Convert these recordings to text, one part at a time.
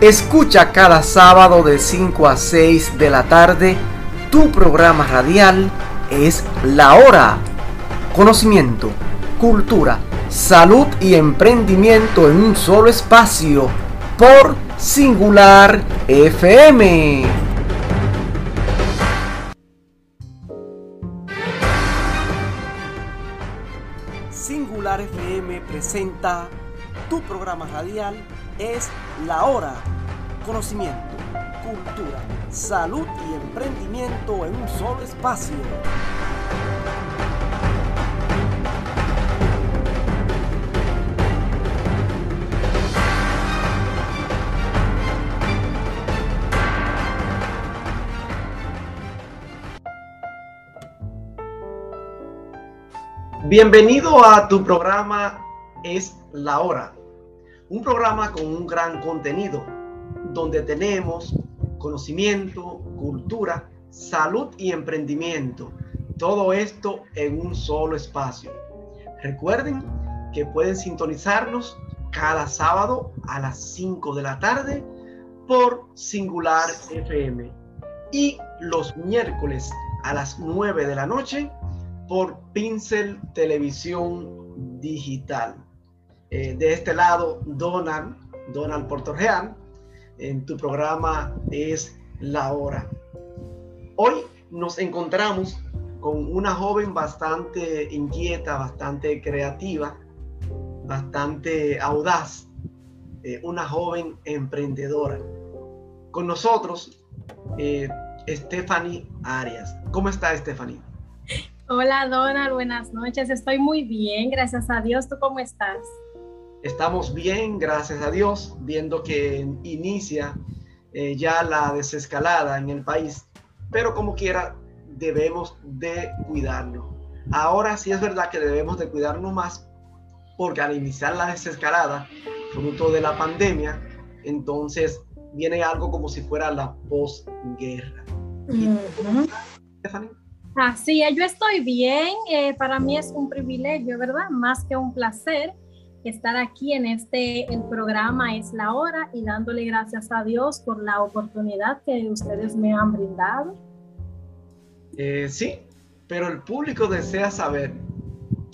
Escucha cada sábado de 5 a 6 de la tarde tu programa radial es La Hora. Conocimiento, cultura, salud y emprendimiento en un solo espacio por Singular FM. Singular FM presenta tu programa radial es La Hora. Conocimiento, cultura, salud y emprendimiento en un solo espacio. Bienvenido a tu programa Es la Hora, un programa con un gran contenido, donde tenemos conocimiento, cultura, salud y emprendimiento. Todo esto en un solo espacio. Recuerden que pueden sintonizarnos cada sábado a las 5 de la tarde por Singular FM y los miércoles a las 9 de la noche por Pincel Televisión Digital. Eh, de este lado, Donald, Donald Portorreal, en tu programa es La Hora. Hoy nos encontramos con una joven bastante inquieta, bastante creativa, bastante audaz, eh, una joven emprendedora. Con nosotros, eh, Stephanie Arias. ¿Cómo está Stephanie? Hola Donald, buenas noches. Estoy muy bien, gracias a Dios. ¿Tú cómo estás? Estamos bien, gracias a Dios, viendo que inicia eh, ya la desescalada en el país, pero como quiera debemos de cuidarnos. Ahora sí es verdad que debemos de cuidarnos más porque al iniciar la desescalada, fruto de la pandemia, entonces viene algo como si fuera la posguerra. Uh Así yo estoy bien. Eh, para mí es un privilegio, ¿verdad? Más que un placer estar aquí en este, el programa Es la Hora y dándole gracias a Dios por la oportunidad que ustedes me han brindado. Eh, sí, pero el público desea saber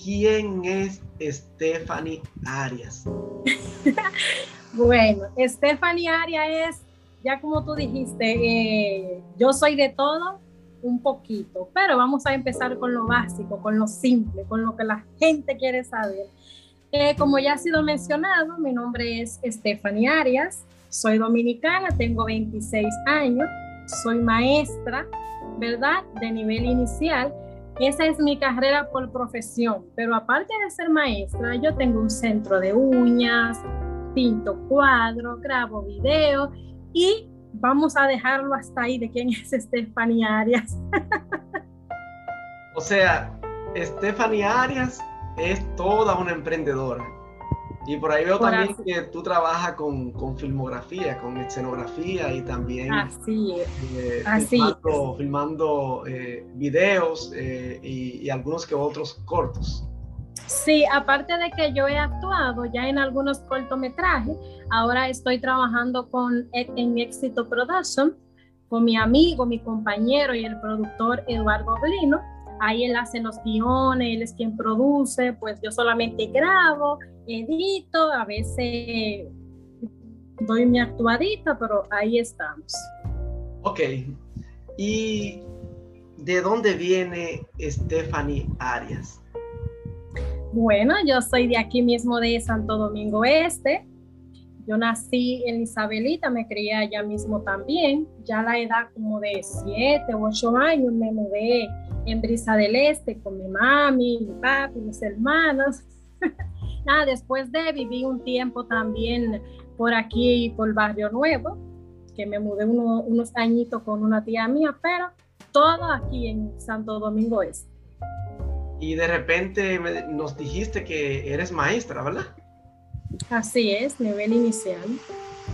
quién es Stephanie Arias. bueno, Stephanie Arias es, ya como tú dijiste, eh, yo soy de todo, un poquito, pero vamos a empezar con lo básico, con lo simple, con lo que la gente quiere saber. Eh, como ya ha sido mencionado, mi nombre es Stephanie Arias, soy dominicana, tengo 26 años, soy maestra, ¿verdad? De nivel inicial. Esa es mi carrera por profesión, pero aparte de ser maestra, yo tengo un centro de uñas, pinto cuadros, grabo videos y vamos a dejarlo hasta ahí de quién es Stephanie Arias. o sea, Stephanie Arias es toda una emprendedora. Y por ahí veo también que tú trabajas con, con, filmografía, con escenografía y también Así eh, Así filmando, filmando eh, videos eh, y, y algunos que otros cortos. Sí, aparte de que yo he actuado ya en algunos cortometrajes, ahora estoy trabajando con en Éxito Production con mi amigo, mi compañero y el productor Eduardo Blino. Ahí él hace los guiones, él es quien produce, pues yo solamente grabo, edito, a veces doy mi actuadita, pero ahí estamos. Ok. ¿Y de dónde viene Stephanie Arias? Bueno, yo soy de aquí mismo de Santo Domingo Este. Yo nací en Isabelita, me crié allá mismo también. Ya a la edad como de 7 u 8 años me mudé en Brisa del Este con mi mami, mi papi, mis hermanos. Nada, después de viví un tiempo también por aquí, por Barrio Nuevo, que me mudé unos añitos con una tía mía, pero todo aquí en Santo Domingo Este y de repente nos dijiste que eres maestra, ¿verdad? Así es, nivel inicial.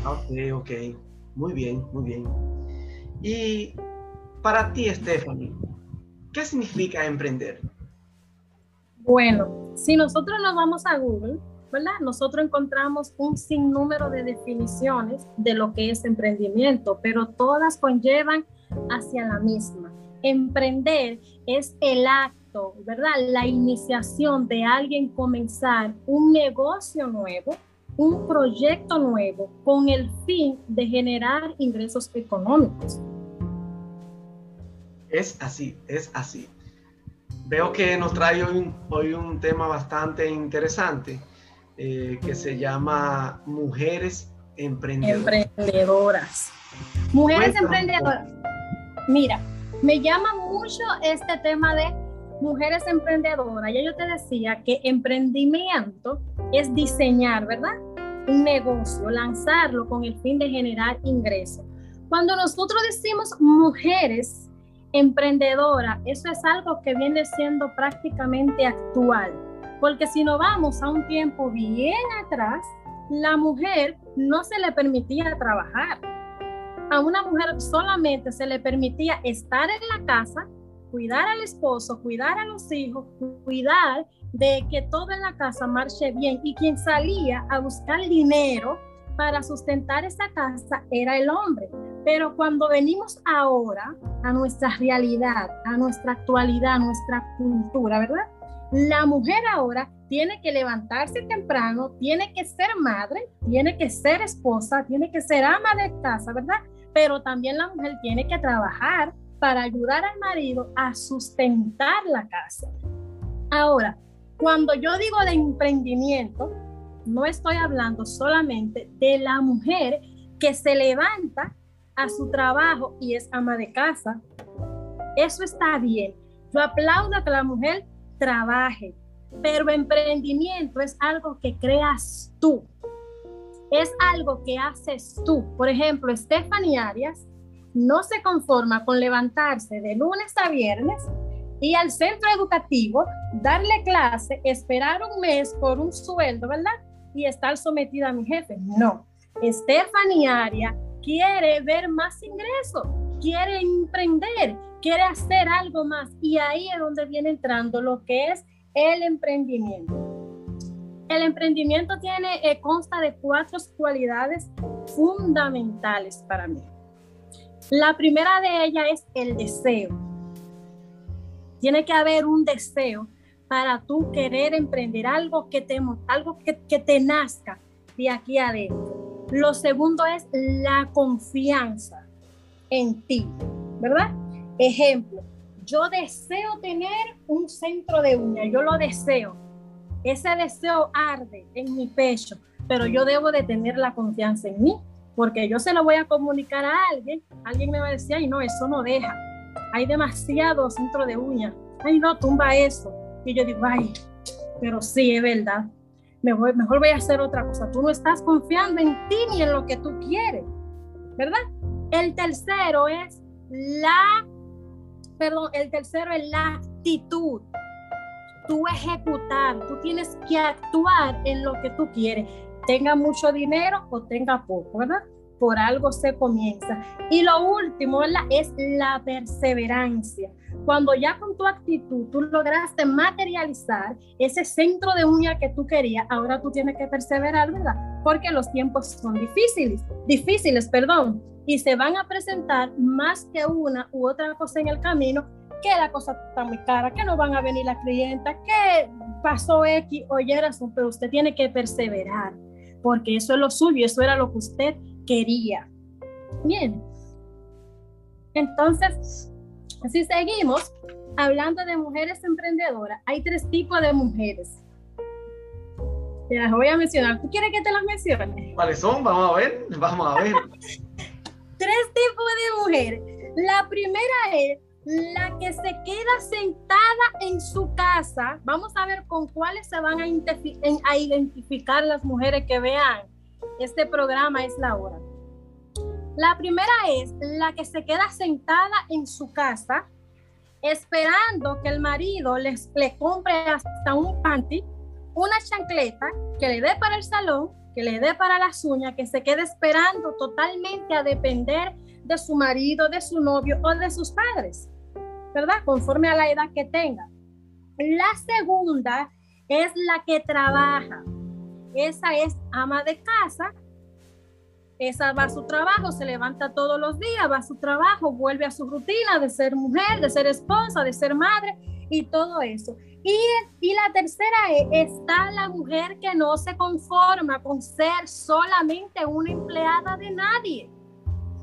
Ok, ok. Muy bien, muy bien. Y para ti, Stephanie, ¿qué significa emprender? Bueno, si nosotros nos vamos a Google, ¿verdad? Nosotros encontramos un sinnúmero de definiciones de lo que es emprendimiento, pero todas conllevan hacia la misma. Emprender es el acto, ¿verdad? La iniciación de alguien comenzar un negocio nuevo, un proyecto nuevo con el fin de generar ingresos económicos. Es así, es así. Veo que nos trae hoy un, tema bastante interesante eh, que se llama Mujeres Emprendedoras. Emprendedoras. Mujeres emprendedoras. Mira, me llama mucho este tema de mujeres emprendedoras. Ya yo te decía que emprendimiento es diseñar, ¿verdad? Un negocio, lanzarlo con el fin de generar ingresos. Cuando nosotros decimos mujeres emprendedora, eso es algo que viene siendo prácticamente actual, porque si no vamos a un tiempo bien atrás, la mujer no se le permitía trabajar. A una mujer solamente se le permitía estar en la casa, cuidar al esposo, cuidar a los hijos, cuidar de que todo en la casa marche bien y quien salía a buscar dinero para sustentar esa casa era el hombre. Pero cuando venimos ahora a nuestra realidad, a nuestra actualidad, a nuestra cultura, ¿verdad? La mujer ahora tiene que levantarse temprano, tiene que ser madre, tiene que ser esposa, tiene que ser ama de casa, ¿verdad? Pero también la mujer tiene que trabajar para ayudar al marido a sustentar la casa. Ahora, cuando yo digo de emprendimiento, no estoy hablando solamente de la mujer que se levanta a su trabajo y es ama de casa. Eso está bien. Yo aplaudo que la mujer trabaje, pero emprendimiento es algo que creas tú. Es algo que haces tú. Por ejemplo, Stephanie Arias no se conforma con levantarse de lunes a viernes y al centro educativo, darle clase, esperar un mes por un sueldo, ¿verdad? Y estar sometida a mi jefe. No. Stephanie Arias quiere ver más ingresos, quiere emprender, quiere hacer algo más. Y ahí es donde viene entrando lo que es el emprendimiento. El emprendimiento tiene, eh, consta de cuatro cualidades fundamentales para mí. La primera de ellas es el deseo. Tiene que haber un deseo para tú querer emprender algo que te, algo que, que te nazca de aquí adentro. Lo segundo es la confianza en ti, ¿verdad? Ejemplo, yo deseo tener un centro de uña, yo lo deseo. Ese deseo arde en mi pecho, pero yo debo de tener la confianza en mí, porque yo se lo voy a comunicar a alguien, alguien me va a decir, ay, no, eso no deja. Hay demasiado centro de uña. Ay, no, tumba eso. Y yo digo, ay, pero sí, es verdad mejor, voy a hacer otra cosa. Tú no estás confiando en ti ni en lo que tú quieres, ¿verdad? El tercero es la, perdón, el tercero es la actitud. Tú ejecutar, tú tienes que actuar en lo que tú quieres, tenga mucho dinero o tenga poco, ¿verdad? Por algo se comienza. Y lo último ¿verdad? es la perseverancia. Cuando ya con tu actitud tú lograste materializar ese centro de uña que tú querías, ahora tú tienes que perseverar, ¿verdad? Porque los tiempos son difíciles, difíciles, perdón, y se van a presentar más que una u otra cosa en el camino, que la cosa está muy cara, que no van a venir las clientas, que pasó X o Y razón, pero usted tiene que perseverar, porque eso es lo suyo, eso era lo que usted quería. Bien. Entonces, si seguimos hablando de mujeres emprendedoras, hay tres tipos de mujeres. Te las voy a mencionar. ¿Tú quieres que te las mencione? ¿Cuáles son? Vamos a ver, vamos a ver. tres tipos de mujeres. La primera es la que se queda sentada en su casa. Vamos a ver con cuáles se van a, identificar las mujeres que vean este programa es la hora. La primera es la que se queda sentada en su casa esperando que el marido les, le compre hasta un panty, una chancleta que le dé para el salón, que le dé para las uñas, que se quede esperando totalmente a depender de su marido, de su novio o de sus padres, ¿verdad? Conforme a la edad que tenga. La segunda es la que trabaja. esa es ama de casa, esa va a su trabajo, se levanta todos los días, va a su trabajo, vuelve a su rutina de ser mujer, de ser esposa, de ser madre y todo eso. Y, y la tercera es, está la mujer que no se conforma con ser solamente una empleada de nadie.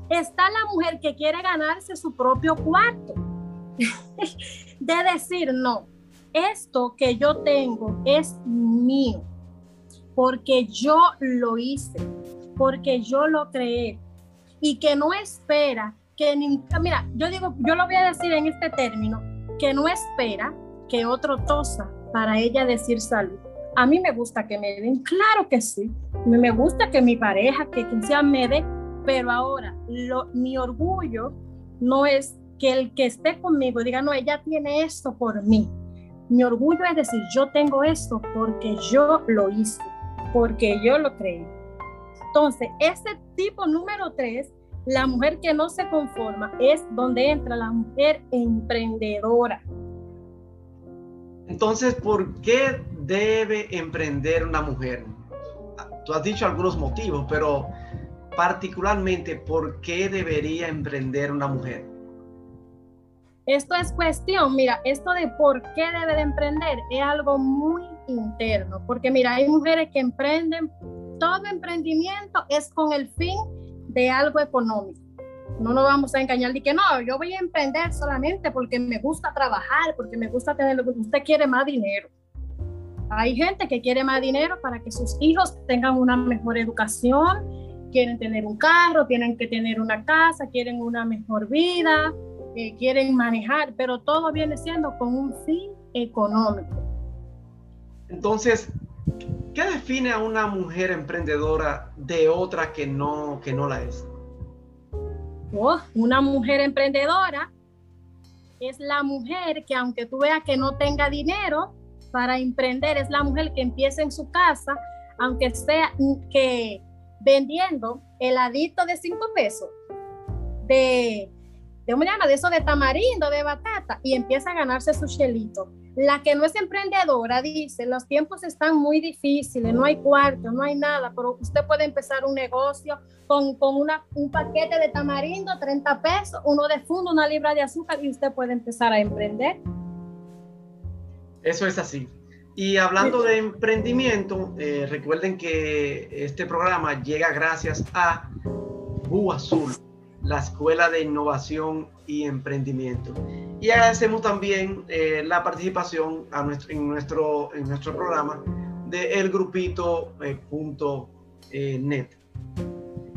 Está la mujer que quiere ganarse su propio cuarto. de decir, no, esto que yo tengo es mío, porque yo lo hice, porque yo lo creé y que no espera que, mira, yo digo, yo lo voy a decir en este término, que no espera que otro tosa para ella decir salud. A mí me gusta que me den, claro que sí. Me gusta que mi pareja, que quien sea me dé, pero ahora mi orgullo no es que el que esté conmigo diga, no, ella tiene esto por mí. Mi orgullo es decir, yo tengo esto porque yo lo hice, porque yo lo creí. Entonces, ese tipo número tres, la mujer que no se conforma, es donde entra la mujer emprendedora. Entonces, ¿por qué debe emprender una mujer? Tú has dicho algunos motivos, pero particularmente, ¿por qué debería emprender una mujer? Esto es cuestión, mira, esto de por qué debe de emprender es algo muy interno, porque mira, hay mujeres que emprenden, todo emprendimiento es con el fin de algo económico. No nos vamos a engañar de que no, yo voy a emprender solamente porque me gusta trabajar, porque me gusta tener lo que usted quiere más dinero. Hay gente que quiere más dinero para que sus hijos tengan una mejor educación, quieren tener un carro, tienen que tener una casa, quieren una mejor vida, quieren manejar, pero todo viene siendo con un fin económico. Entonces, ¿qué define a una mujer emprendedora de otra que no, que no la es? Oh, una mujer emprendedora es la mujer que aunque tú veas que no tenga dinero para emprender, es la mujer que empieza en su casa, aunque sea que vendiendo heladito de cinco pesos, de De eso de tamarindo, de batata, y empieza a ganarse su chelito. La que no es emprendedora dice, los tiempos están muy difíciles, no hay cuarto, no hay nada, pero usted puede empezar un negocio con, con una, un paquete de tamarindo, 30 pesos, uno de fondo, una libra de azúcar, y usted puede empezar a emprender. Eso es así. Y hablando de emprendimiento, eh, recuerden que este programa llega gracias a Bu Azul la Escuela de Innovación y Emprendimiento. Y agradecemos también eh, la participación a nuestro, en, nuestro, en nuestro programa de elgrupito.net. Eh,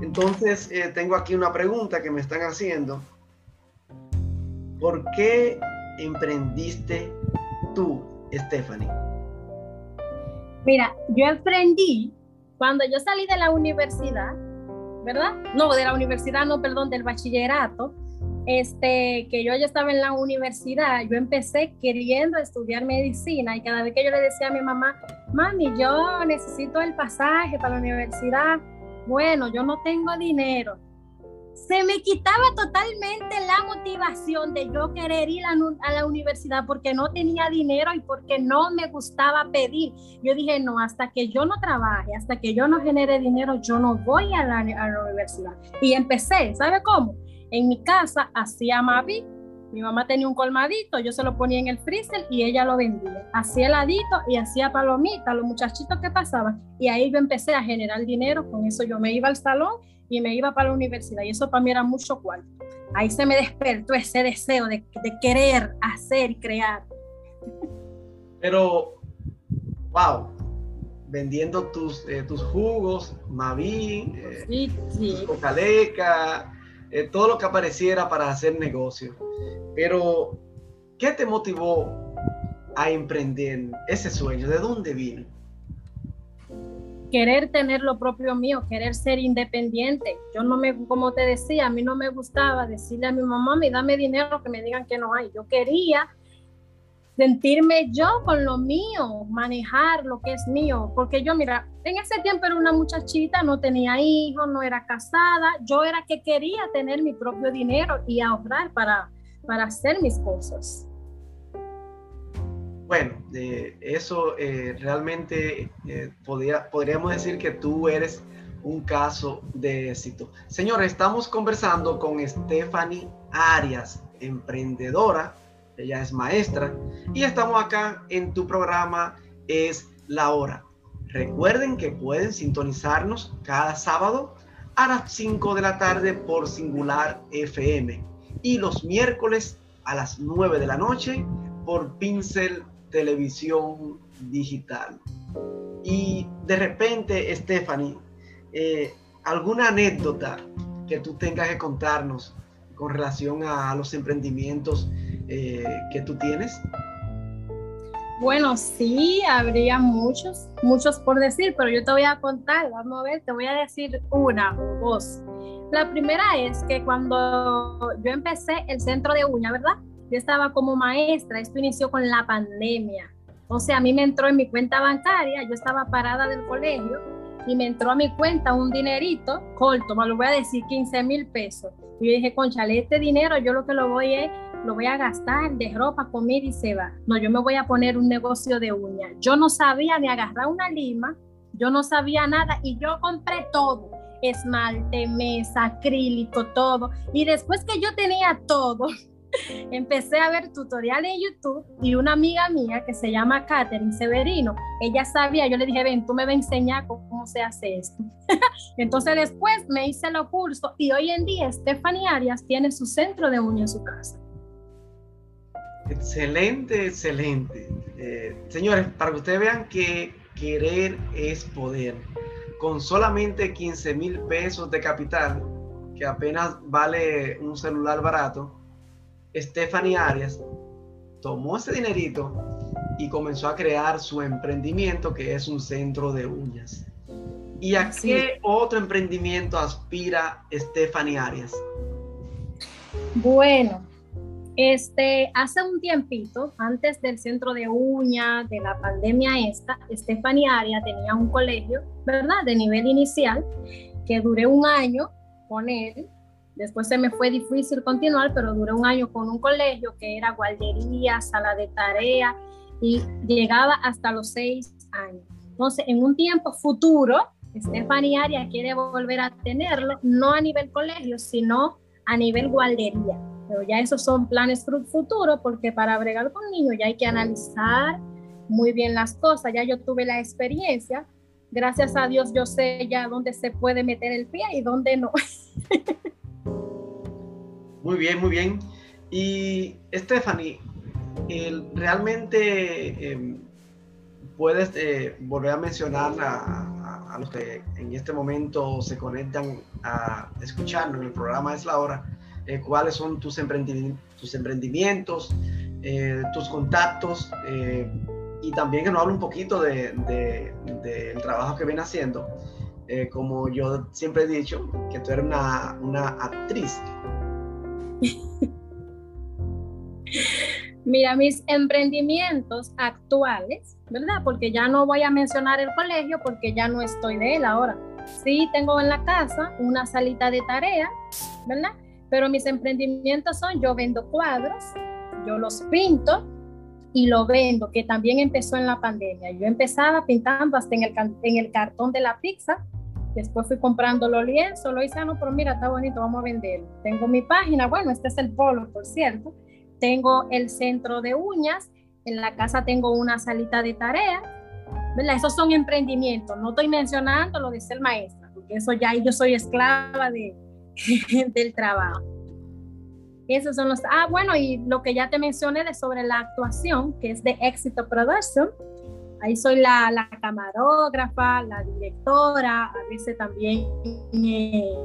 Entonces, eh, tengo aquí una pregunta que me están haciendo. ¿Por qué emprendiste tú, Stephanie? Mira, yo emprendí cuando yo salí de la universidad ¿verdad? No, de la universidad, no, perdón, del bachillerato, este, que yo ya estaba en la universidad, yo empecé queriendo estudiar medicina y cada vez que yo le decía a mi mamá, mami, yo necesito el pasaje para la universidad, bueno, yo no tengo dinero se me quitaba totalmente la motivación de yo querer ir a, la universidad porque no tenía dinero y porque no me gustaba pedir. Yo dije, no, hasta que yo no trabaje, hasta que yo no genere dinero, yo no voy a la, universidad. Y empecé, ¿sabe cómo? En mi casa hacía Mavi, mi mamá tenía un colmadito, yo se lo ponía en el freezer y ella lo vendía. Hacía heladito y hacía palomitas, los muchachitos que pasaban. Y ahí yo empecé a generar dinero, con eso yo me iba al salón y me iba para la universidad y eso para mí era mucho cuarto. Ahí se me despertó ese deseo de, querer hacer y crear. Pero, wow, vendiendo tus, eh, tus jugos, Maví, eh, sí, eh, todo lo que apareciera para hacer negocio. Pero, ¿qué te motivó a emprender ese sueño? ¿De dónde vino? Querer tener lo propio mío, querer ser independiente. Yo no me, como te decía, a mí no me gustaba decirle a mi mamá, me dame dinero que me digan que no hay. Yo quería sentirme yo con lo mío, manejar lo que es mío, porque yo, mira, en ese tiempo era una muchachita, no tenía hijos, no era casada, yo era que quería tener mi propio dinero y ahorrar para, para hacer mis cosas. Bueno, eso realmente podríamos decir que tú eres un caso de éxito. Señores, estamos conversando con Stephanie Arias, emprendedora, ella es maestra, y estamos acá en tu programa Es la Hora. Recuerden que pueden sintonizarnos cada sábado a las 5 de la tarde por Singular FM y los miércoles a las 9 de la noche por Pincel Televisión Digital. Y de repente, Stephanie, eh, alguna anécdota que tú tengas que contarnos con relación a los emprendimientos eh, que tú tienes? Bueno, sí, habría muchos, muchos por decir, pero yo te voy a contar, vamos a ver, te voy a decir una o dos. La primera es que cuando yo empecé el centro de uña, ¿verdad? Yo estaba como maestra, esto inició con la pandemia. O sea, a mí me entró en mi cuenta bancaria, yo estaba parada del colegio y me entró a mi cuenta un dinerito corto, me lo voy a decir 15 mil pesos. Y yo dije, conchale, este dinero yo lo que lo voy es, lo voy a gastar de ropa, comida y se va. No, yo me voy a poner un negocio de uñas. Yo no sabía ni agarrar una lima, yo no sabía nada y yo compré todo. Esmalte, mesa, acrílico, todo. Y después que yo tenía todo, empecé a ver tutoriales en YouTube y una amiga mía que se llama Katherine Severino, ella sabía, yo le dije, ven, tú me vas a enseñar cómo se hace esto. Entonces después me hice los cursos y hoy en día Stephanie Arias tiene su centro de uña en su casa. Excelente, excelente. Eh, señores, para que ustedes vean que querer es poder. Con solamente 15 mil pesos de capital, que apenas vale un celular barato, Stephanie Arias tomó ese dinerito y comenzó a crear su emprendimiento que es un centro de uñas. ¿Y a qué otro emprendimiento aspira Stephanie Arias? Bueno, este, hace un tiempito, antes del centro de uñas, de la pandemia esta, Stephanie Arias tenía un colegio, ¿verdad? De nivel inicial, que duré un año con él Después se me fue difícil continuar, pero duré un año con un colegio que era guardería, sala de tarea y llegaba hasta los seis años. Entonces, en un tiempo futuro, Stephanie Aria quiere volver a tenerlo, no a nivel colegio, sino a nivel guardería. Pero ya esos son planes futuros porque para bregar con niños ya hay que analizar muy bien las cosas. Ya yo tuve la experiencia. Gracias a Dios yo sé ya dónde se puede meter el pie y dónde no. Muy bien, muy bien. Y Stephanie, realmente em, puedes eh, volver a mencionar a, los que en este momento se conectan a escucharnos en el programa Es la Hora, eh, cuáles son tus, emprendimientos, eh, tus contactos y también que nos hable un poquito del de, trabajo que viene haciendo. Como yo siempre he dicho, que tú eres una, una actriz Mira, mis emprendimientos actuales, ¿verdad? Porque ya no voy a mencionar el colegio porque ya no estoy de él ahora. Sí, tengo en la casa una salita de tarea, ¿verdad? Pero mis emprendimientos son, yo vendo cuadros, yo los pinto y lo vendo, que también empezó en la pandemia. Yo empezaba pintando hasta en el, en el cartón de la pizza Después fui comprando los lienzos, lo hice, ah, no, pero mira, está bonito, vamos a venderlo. Tengo mi página, bueno, este es el polo, por cierto. Tengo el centro de uñas, en la casa tengo una salita de tarea, ¿verdad? Esos son emprendimientos, no estoy mencionando lo de ser maestra, porque eso ya yo soy esclava de, del trabajo. Esos son los, ah, bueno, y lo que ya te mencioné de sobre la actuación, que es de Éxito Production, Ahí soy la, la camarógrafa, la directora, a veces también eh,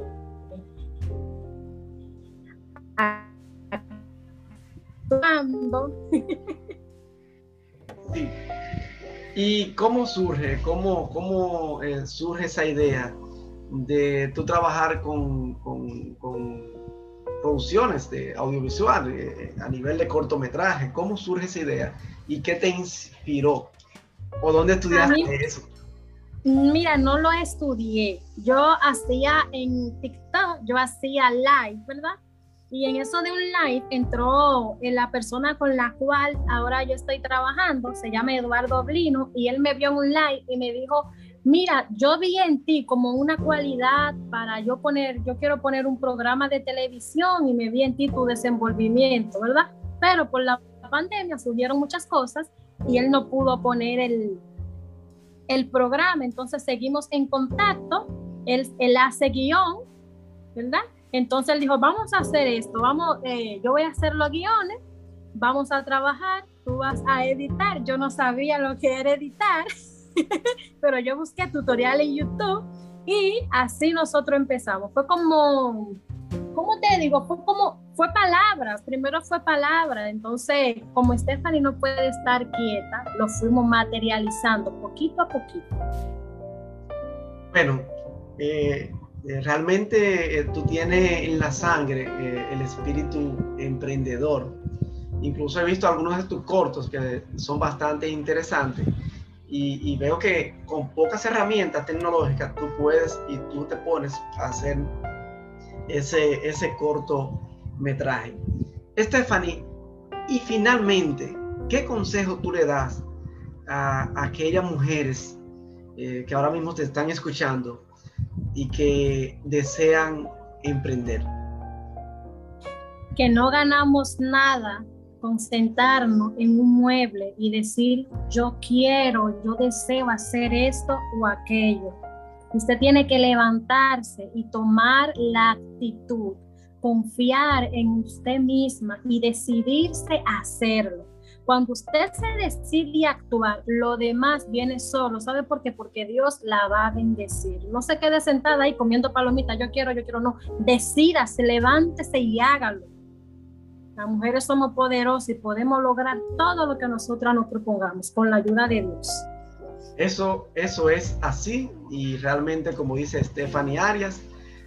actuando. ¿Y cómo surge, cómo, cómo eh, surge esa idea de tú trabajar con, con, producciones de audiovisual eh, a nivel de cortometraje? ¿Cómo surge esa idea y qué te inspiró? ¿O dónde estudiaste eso? Mira, no lo estudié. Yo hacía en TikTok, yo hacía live, ¿verdad? Y en eso de un live entró eh, la persona con la cual ahora yo estoy trabajando, se llama Eduardo Blino, y él me vio en un live y me dijo, mira, yo vi en ti como una cualidad para yo poner, yo quiero poner un programa de televisión y me vi en ti tu desenvolvimiento, ¿verdad? Pero por la pandemia subieron muchas cosas y él no pudo poner el, el programa, entonces seguimos en contacto, él, él hace guion, ¿verdad? Entonces él dijo, vamos a hacer esto, vamos, eh, yo voy a hacer los guiones, vamos a trabajar, tú vas a editar. Yo no sabía lo que era editar, pero yo busqué tutorial en YouTube y así nosotros empezamos. Fue como, ¿cómo te digo? Fue como, fue palabras, primero fue palabras. Entonces, como Stephanie no puede estar quieta, lo fuimos materializando poquito a poquito. Bueno, eh, eh, realmente eh, tú tienes en la sangre eh, el espíritu emprendedor. Incluso he visto algunos de tus cortos que son bastante interesantes y, veo que con pocas herramientas tecnológicas tú puedes y tú te pones a hacer ese, ese cortometraje. Stephanie, y finalmente, ¿qué consejo tú le das a, aquellas mujeres que ahora mismo te están escuchando y que desean emprender? Que no ganamos nada con sentarnos en un mueble y decir yo quiero, yo deseo hacer esto o aquello. Usted tiene que levantarse y tomar la actitud, confiar en usted misma y decidirse a hacerlo. Cuando usted se decide actuar, lo demás viene solo. ¿Sabe por qué? Porque Dios la va a bendecir. No se quede sentada ahí comiendo palomitas. Yo quiero, yo quiero. No. Decídase, levántese y hágalo. Las mujeres somos poderosas y podemos lograr todo lo que nosotras nos propongamos con la ayuda de Dios. Eso, eso es así y realmente como dice Stephanie Arias,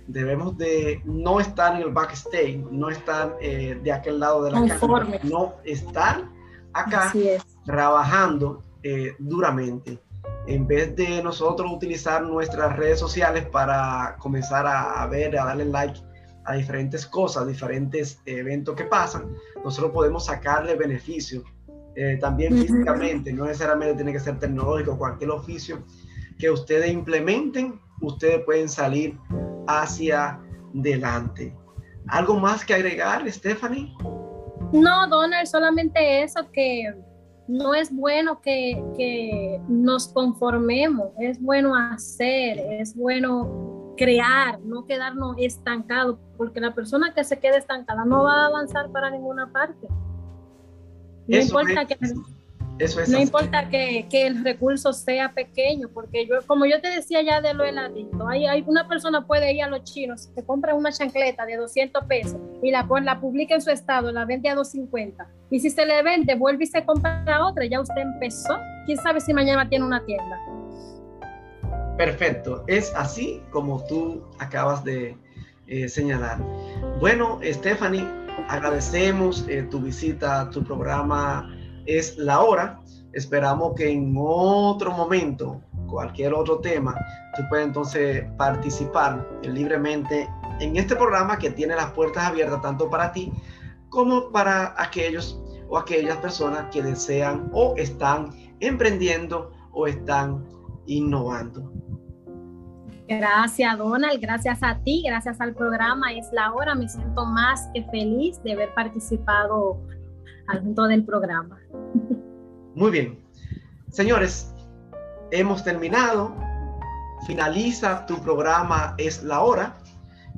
debemos de no estar en el backstage, no estar eh, de aquel lado de la cámara, no estar acá trabajando eh, duramente. En vez de nosotros utilizar nuestras redes sociales para comenzar a, ver, a darle like a diferentes cosas, diferentes eventos que pasan, nosotros podemos sacarle beneficio eh, también físicamente, no necesariamente tiene que ser tecnológico, cualquier oficio que ustedes implementen, ustedes pueden salir hacia adelante. ¿Algo más que agregar, Stephanie? No, Donald, solamente eso, que no es bueno que, nos conformemos, es bueno hacer, es bueno crear, no quedarnos estancados, porque la persona que se quede estancada no va a avanzar para ninguna parte. No importa que no importa que, el recurso sea pequeño, porque yo, como yo te decía ya de lo heladito, hay, hay una persona puede ir a los chinos, se compra una chancleta de 200 pesos y la, la publica en su estado, la vende a 250. Y si se le vende, vuelve y se compra otra, ya usted empezó. ¿Quién sabe si mañana tiene una tienda? Perfecto, es así como tú acabas de eh, señalar. Bueno, Stephanie, agradecemos eh, tu visita tu programa es la hora. Esperamos que en otro momento, cualquier otro tema, tú puedas entonces participar libremente en este programa que tiene las puertas abiertas tanto para ti como para aquellos o aquellas personas que desean o están emprendiendo o están innovando. Gracias, Donald. Gracias a ti, gracias al programa. Es la hora. Me siento más que feliz de haber participado al punto del programa. Muy bien. Señores, hemos terminado. Finaliza tu programa Es la hora.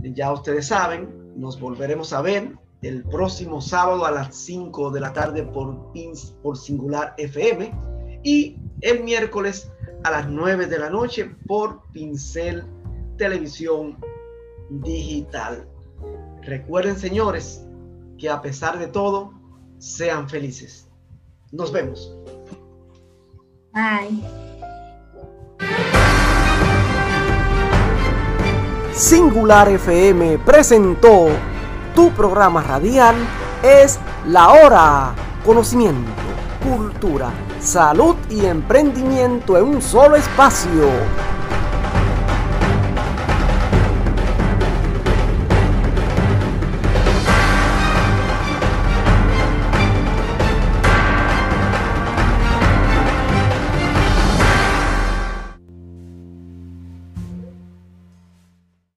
Ya ustedes saben, nos volveremos a ver el próximo sábado a las 5 de la tarde por, por Singular FM y el miércoles a las 9 de la noche por Pincel Televisión Digital. Recuerden, señores, que a pesar de todo, sean felices. Nos vemos. Bye. Singular FM presentó tu programa radial es La Hora. Conocimiento, cultura, salud y emprendimiento en un solo espacio